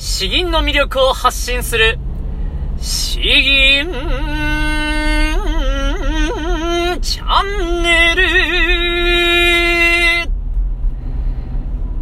詩吟の魅力を発信する、詩吟チャンネル。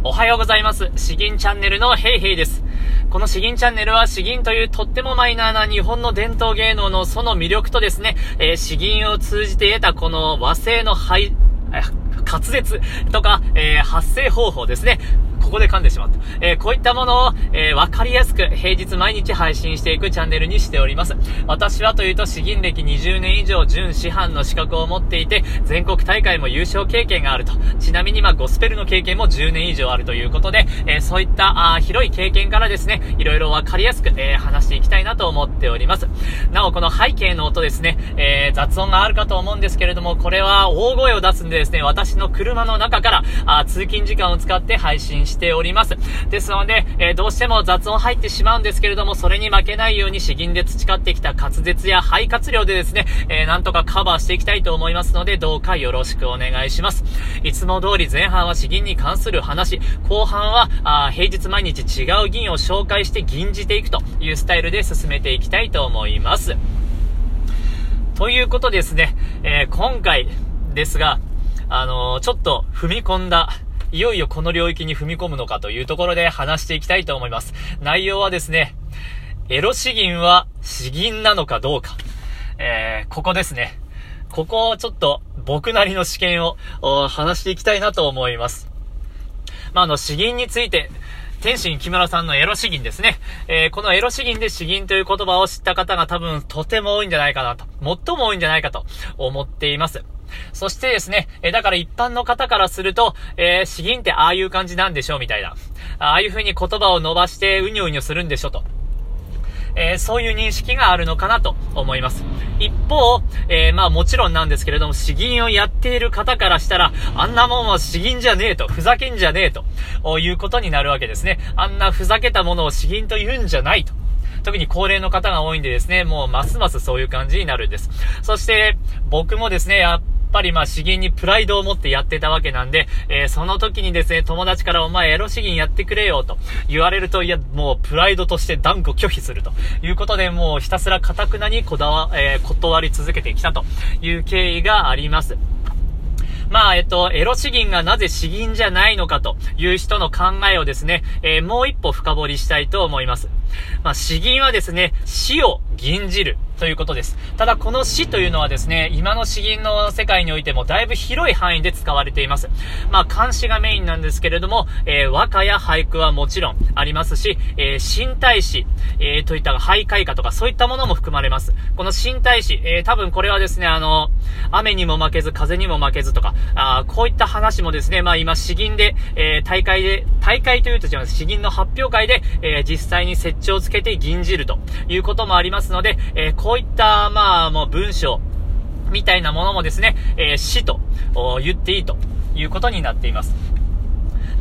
おはようございます。詩吟チャンネルのヘイヘイです。この詩吟チャンネルは詩吟というとってもマイナーな日本の伝統芸能のその魅力とですね、えー、詩吟を通じて得たこの和製の廃、滑舌とか、えー、発声方法ですね。ここで噛んでしまった。えー、こういったものを、えー、わかりやすく平日毎日配信していくチャンネルにしております。私はというと、詩吟歴20年以上準師範の資格を持っていて、全国大会も優勝経験があると。ちなみに、まあ、ゴスペルの経験も10年以上あるということで、えー、そういったあ広い経験からですね、いろいろわかりやすく、え、話していきたいなと思っております。なお、この背景の音ですね、え、雑音があるかと思うんですけれども、これは大声を出すんでですね、私の車の中から、あ通勤時間を使って配信してしております。ですので、えー、どうしても雑音入ってしまうんですけれども、それに負けないように詩吟で培ってきた滑舌や肺活量でですね、えー、なんとかカバーしていきたいと思いますので、どうかよろしくお願いします。いつも通り前半は詩吟に関する話、後半は、あ平日毎日違う銀を紹介して吟じていくというスタイルで進めていきたいと思います。ということですね、えー、今回ですが、あのー、ちょっと踏み込んだいよいよこの領域に踏み込むのかというところで話していきたいと思います。内容はですね、エロ詩吟は詩吟なのかどうか。えー、ここですね。ここをちょっと僕なりの試験を話していきたいなと思います。まあ、あの、詩吟について、天心木村さんのエロ詩吟ですね。えー、このエロ詩吟で詩吟という言葉を知った方が多分とても多いんじゃないかなと、最も多いんじゃないかと思っています。そしてですね、えだから一般の方からすると、えー、詩吟ってああいう感じなんでしょみたいな。ああいう風に言葉を伸ばしてうにょうにょするんでしょと。えー、そういう認識があるのかなと思います。一方、えー、まあもちろんなんですけれども、詩吟をやっている方からしたら、あんなもんは詩吟じゃねえと、ふざけんじゃねえと、いうことになるわけですね。あんなふざけたものを詩吟と言うんじゃないと。特に高齢の方が多いんでですね、もうますますそういう感じになるんです。そして、僕もですね、やっぱりまあ詩吟にプライドを持ってやってたわけなんで、えー、その時にですね、友達からお前エロ詩吟やってくれよと言われると、いや、もうプライドとして断固拒否するということで、もうひたすら堅くなにこだわ、えー、断り続けてきたという経緯があります。まあ、えっと、エロ詩吟がなぜ詩吟じゃないのかという人の考えをですね、えー、もう一歩深掘りしたいと思います。まあ、詩吟はですね、死を吟じる。ということです。ただこの詩というのはですね、今の詩吟の世界においてもだいぶ広い範囲で使われています。まあ漢詩がメインなんですけれども、えー、和歌や俳句はもちろんありますし、えー、身体詩、えー、といった俳諧歌とかそういったものも含まれます。この身体詩、えー、多分これはですね、あの、雨にも負けず風にも負けずとか、あこういった話もですね、まあ今詩吟で、えー、大会で、大会というと違います。詩吟の発表会で、えー、実際に設置をつけて吟じるということもありますので、えーこういった、まあ、もう文章、みたいなものもですね、えー、死と言っていいということになっています。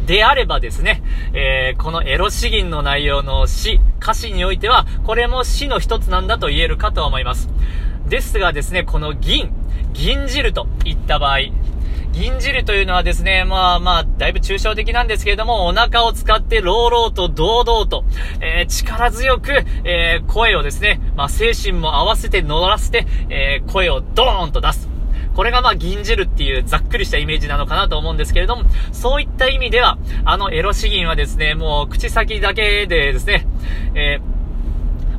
であればですね、えー、このエロ詩吟の内容の詩、歌詞においては、これも詩の一つなんだと言えるかと思います。ですがですね、この銀、銀汁といった場合、銀汁というのはですね、まあまあ、だいぶ抽象的なんですけれども、お腹を使って朗々と堂々と、えー、力強く、えー、声をですね、まあ精神も合わせて乗らせて、えー、声をドーンと出す。これがまあ銀汁っていうざっくりしたイメージなのかなと思うんですけれども、そういった意味では、あのエロ詩吟はですね、もう口先だけでですね、え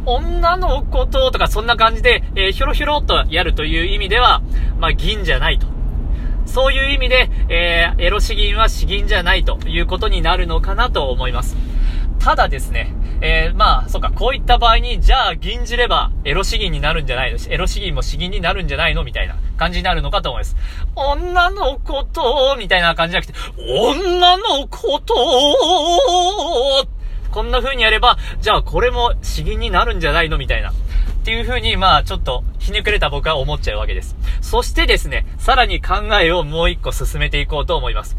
女の子ととかそんな感じで、えー、ひょろひょろっとやるという意味では、まあ銀じゃないと。そういう意味で、えー、エロ詩吟は詩吟じゃないということになるのかなと思います。ただですね、えー、まあ、そっか、こういった場合に、じゃあ、吟じれば、エロ詩吟になるんじゃないの？エロ詩吟も詩吟になるんじゃないの？みたいな感じになるのかと思います。女の子と、みたいな感じじゃなくて、女の子と、こんな風にやれば、じゃあこれも詩吟になるんじゃないの？みたいな。っていう風に、まあ、ちょっと、ひねくれた僕は思っちゃうわけです。そしてですね、さらに考えをもう一個進めていこうと思います。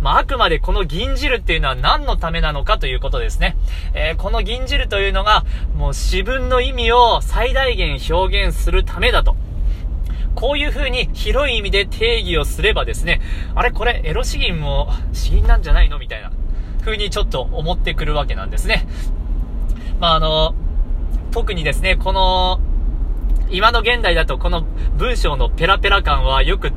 まあ、あくまでこの銀汁っていうのは何のためなのかということですね。えー、この銀汁というのが、もう詩文の意味を最大限表現するためだと。こういう風に広い意味で定義をすればですね、あれこれエロ詩吟も詩吟なんじゃないのみたいな風にちょっと思ってくるわけなんですね。まあ、あの、特にですね、この、今の現代だとこの文章のペラペラ感はよく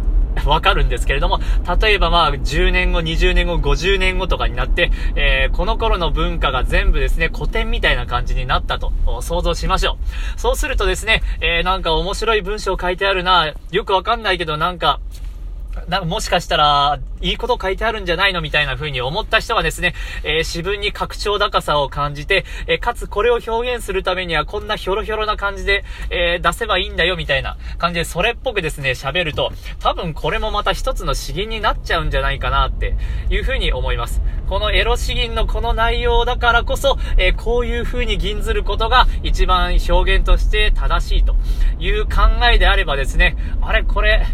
わかるんですけれども、例えばまあ、10年後、20年後、50年後とかになって、えー、この頃の文化が全部ですね、古典みたいな感じになったと想像しましょう。そうするとですね、えー、なんか面白い文章書いてあるな、よくわかんないけどなんか、なんもしかしたら、いいこと書いてあるんじゃないのみたいな風に思った人はですね、えー、詩文に拡張高さを感じて、えー、かつこれを表現するためにはこんなひょろひょろな感じで、えー、出せばいいんだよみたいな感じで、それっぽくですね、喋ると、多分これもまた一つの詩吟になっちゃうんじゃないかなっていう風に思います。このエロ詩吟のこの内容だからこそ、えこういう風に吟ずることが一番表現として正しいという考えであればですね、あれこれ、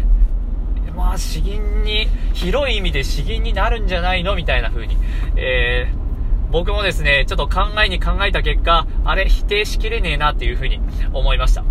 詩吟に、広い意味で詩吟になるんじゃないの？みたいな風に、えー、僕もですね、ちょっと考えに考えた結果、あれ、否定しきれねえなっていう風に思いました。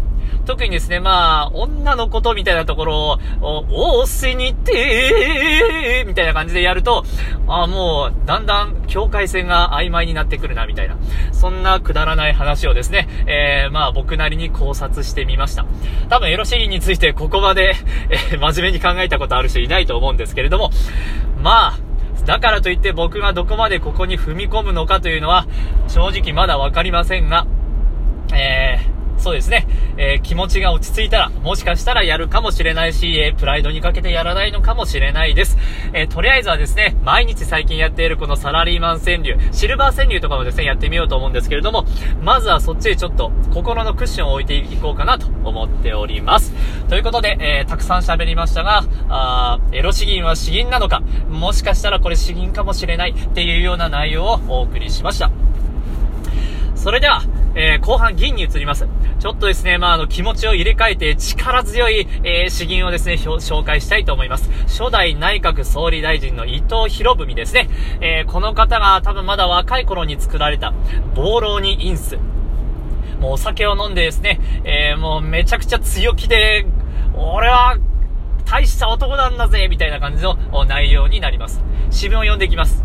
特にですね、まあ、女のことみたいなところを、おおせにてみたいな感じでやると、あもう、だんだん境界線が曖昧になってくるな、みたいな。そんなくだらない話をですね、えー、まあ僕なりに考察してみました。多分エロシーンについてここまで、えー、真面目に考えたことある人いないと思うんですけれども、まあ、だからといって僕がどこまでここに踏み込むのかというのは、正直まだわかりませんが、えー、そうですね、えー、気持ちが落ち着いたら、もしかしたらやるかもしれないし、えー、プライドにかけてやらないのかもしれないです。えー、とりあえずはですね、毎日最近やっているこのサラリーマン川柳、シルバー川柳とかもですね、やってみようと思うんですけれども、まずはそっちへちょっと心のクッションを置いていこうかなと思っております。ということで、えたくさん喋りましたが、あエロ詩吟は詩吟なのか、もしかしたらこれ詩吟かもしれないっていうような内容をお送りしました。それでは、えー、後半銀に移ります。ちょっとですね、まあ、あの、気持ちを入れ替えて力強い、えー、詩吟をですね、紹介したいと思います。初代内閣総理大臣の伊藤博文ですね。えー、この方が多分まだ若い頃に作られた、暴浪にインス。もうお酒を飲んでですね、えー、もうめちゃくちゃ強気で、俺は、大した男なんだぜみたいな感じの内容になります。詩文を読んでいきます。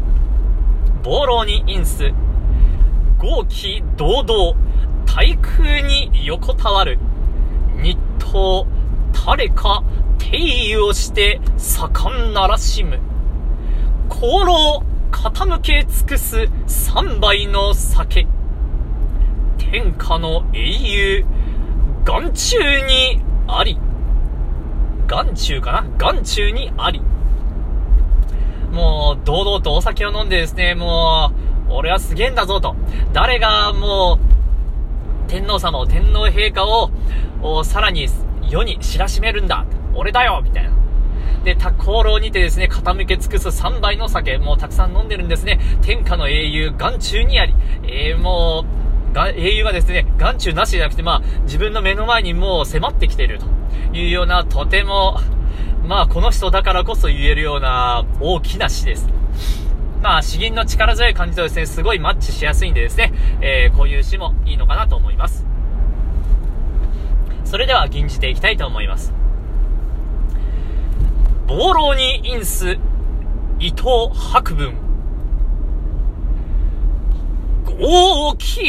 暴浪にインス。豪気堂々、対空に横たわる。日東、誰か、定位をして、盛んならしむ。功労、傾け尽くす三杯の酒。天下の英雄、眼中にあり。眼中かな？眼中にあり。もう、堂々とお酒を飲んでですね、もう、俺はすげえんだぞと。誰がもう、天皇様を、天皇陛下を、さらに世に知らしめるんだ。俺だよみたいな。で、他功労にてですね、傾け尽くす3杯の酒、もうたくさん飲んでるんですね。天下の英雄、眼中にあり。えー、もう、が英雄がですね、眼中なしじゃなくて、まあ、自分の目の前にもう迫ってきているというような、とても、まあ、この人だからこそ言えるような大きな詩です。まあ、詩吟の力強い感じとですね、すごいマッチしやすいんでですね、えー、こういう詩もいいのかなと思います。それでは、吟じていきたいと思います。暴浪にインス、伊藤博文。豪気、堂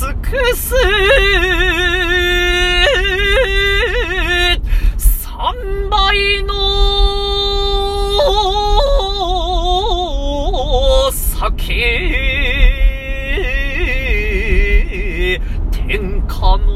尽くす三倍の酒天下の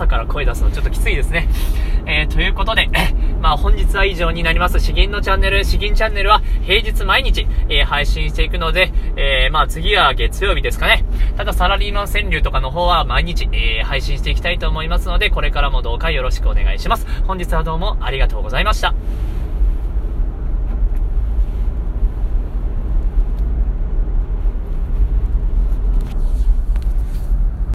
朝から声出すのちょっときついですね。えー、ということで、まあ本日は以上になります。詩吟のチャンネル、詩吟チャンネルは平日毎日、えー、配信していくので、えー、まあ次は月曜日ですかね。ただサラリーマン川柳とかの方は毎日、えー、配信していきたいと思いますので、これからもどうかよろしくお願いします。本日はどうもありがとうございました。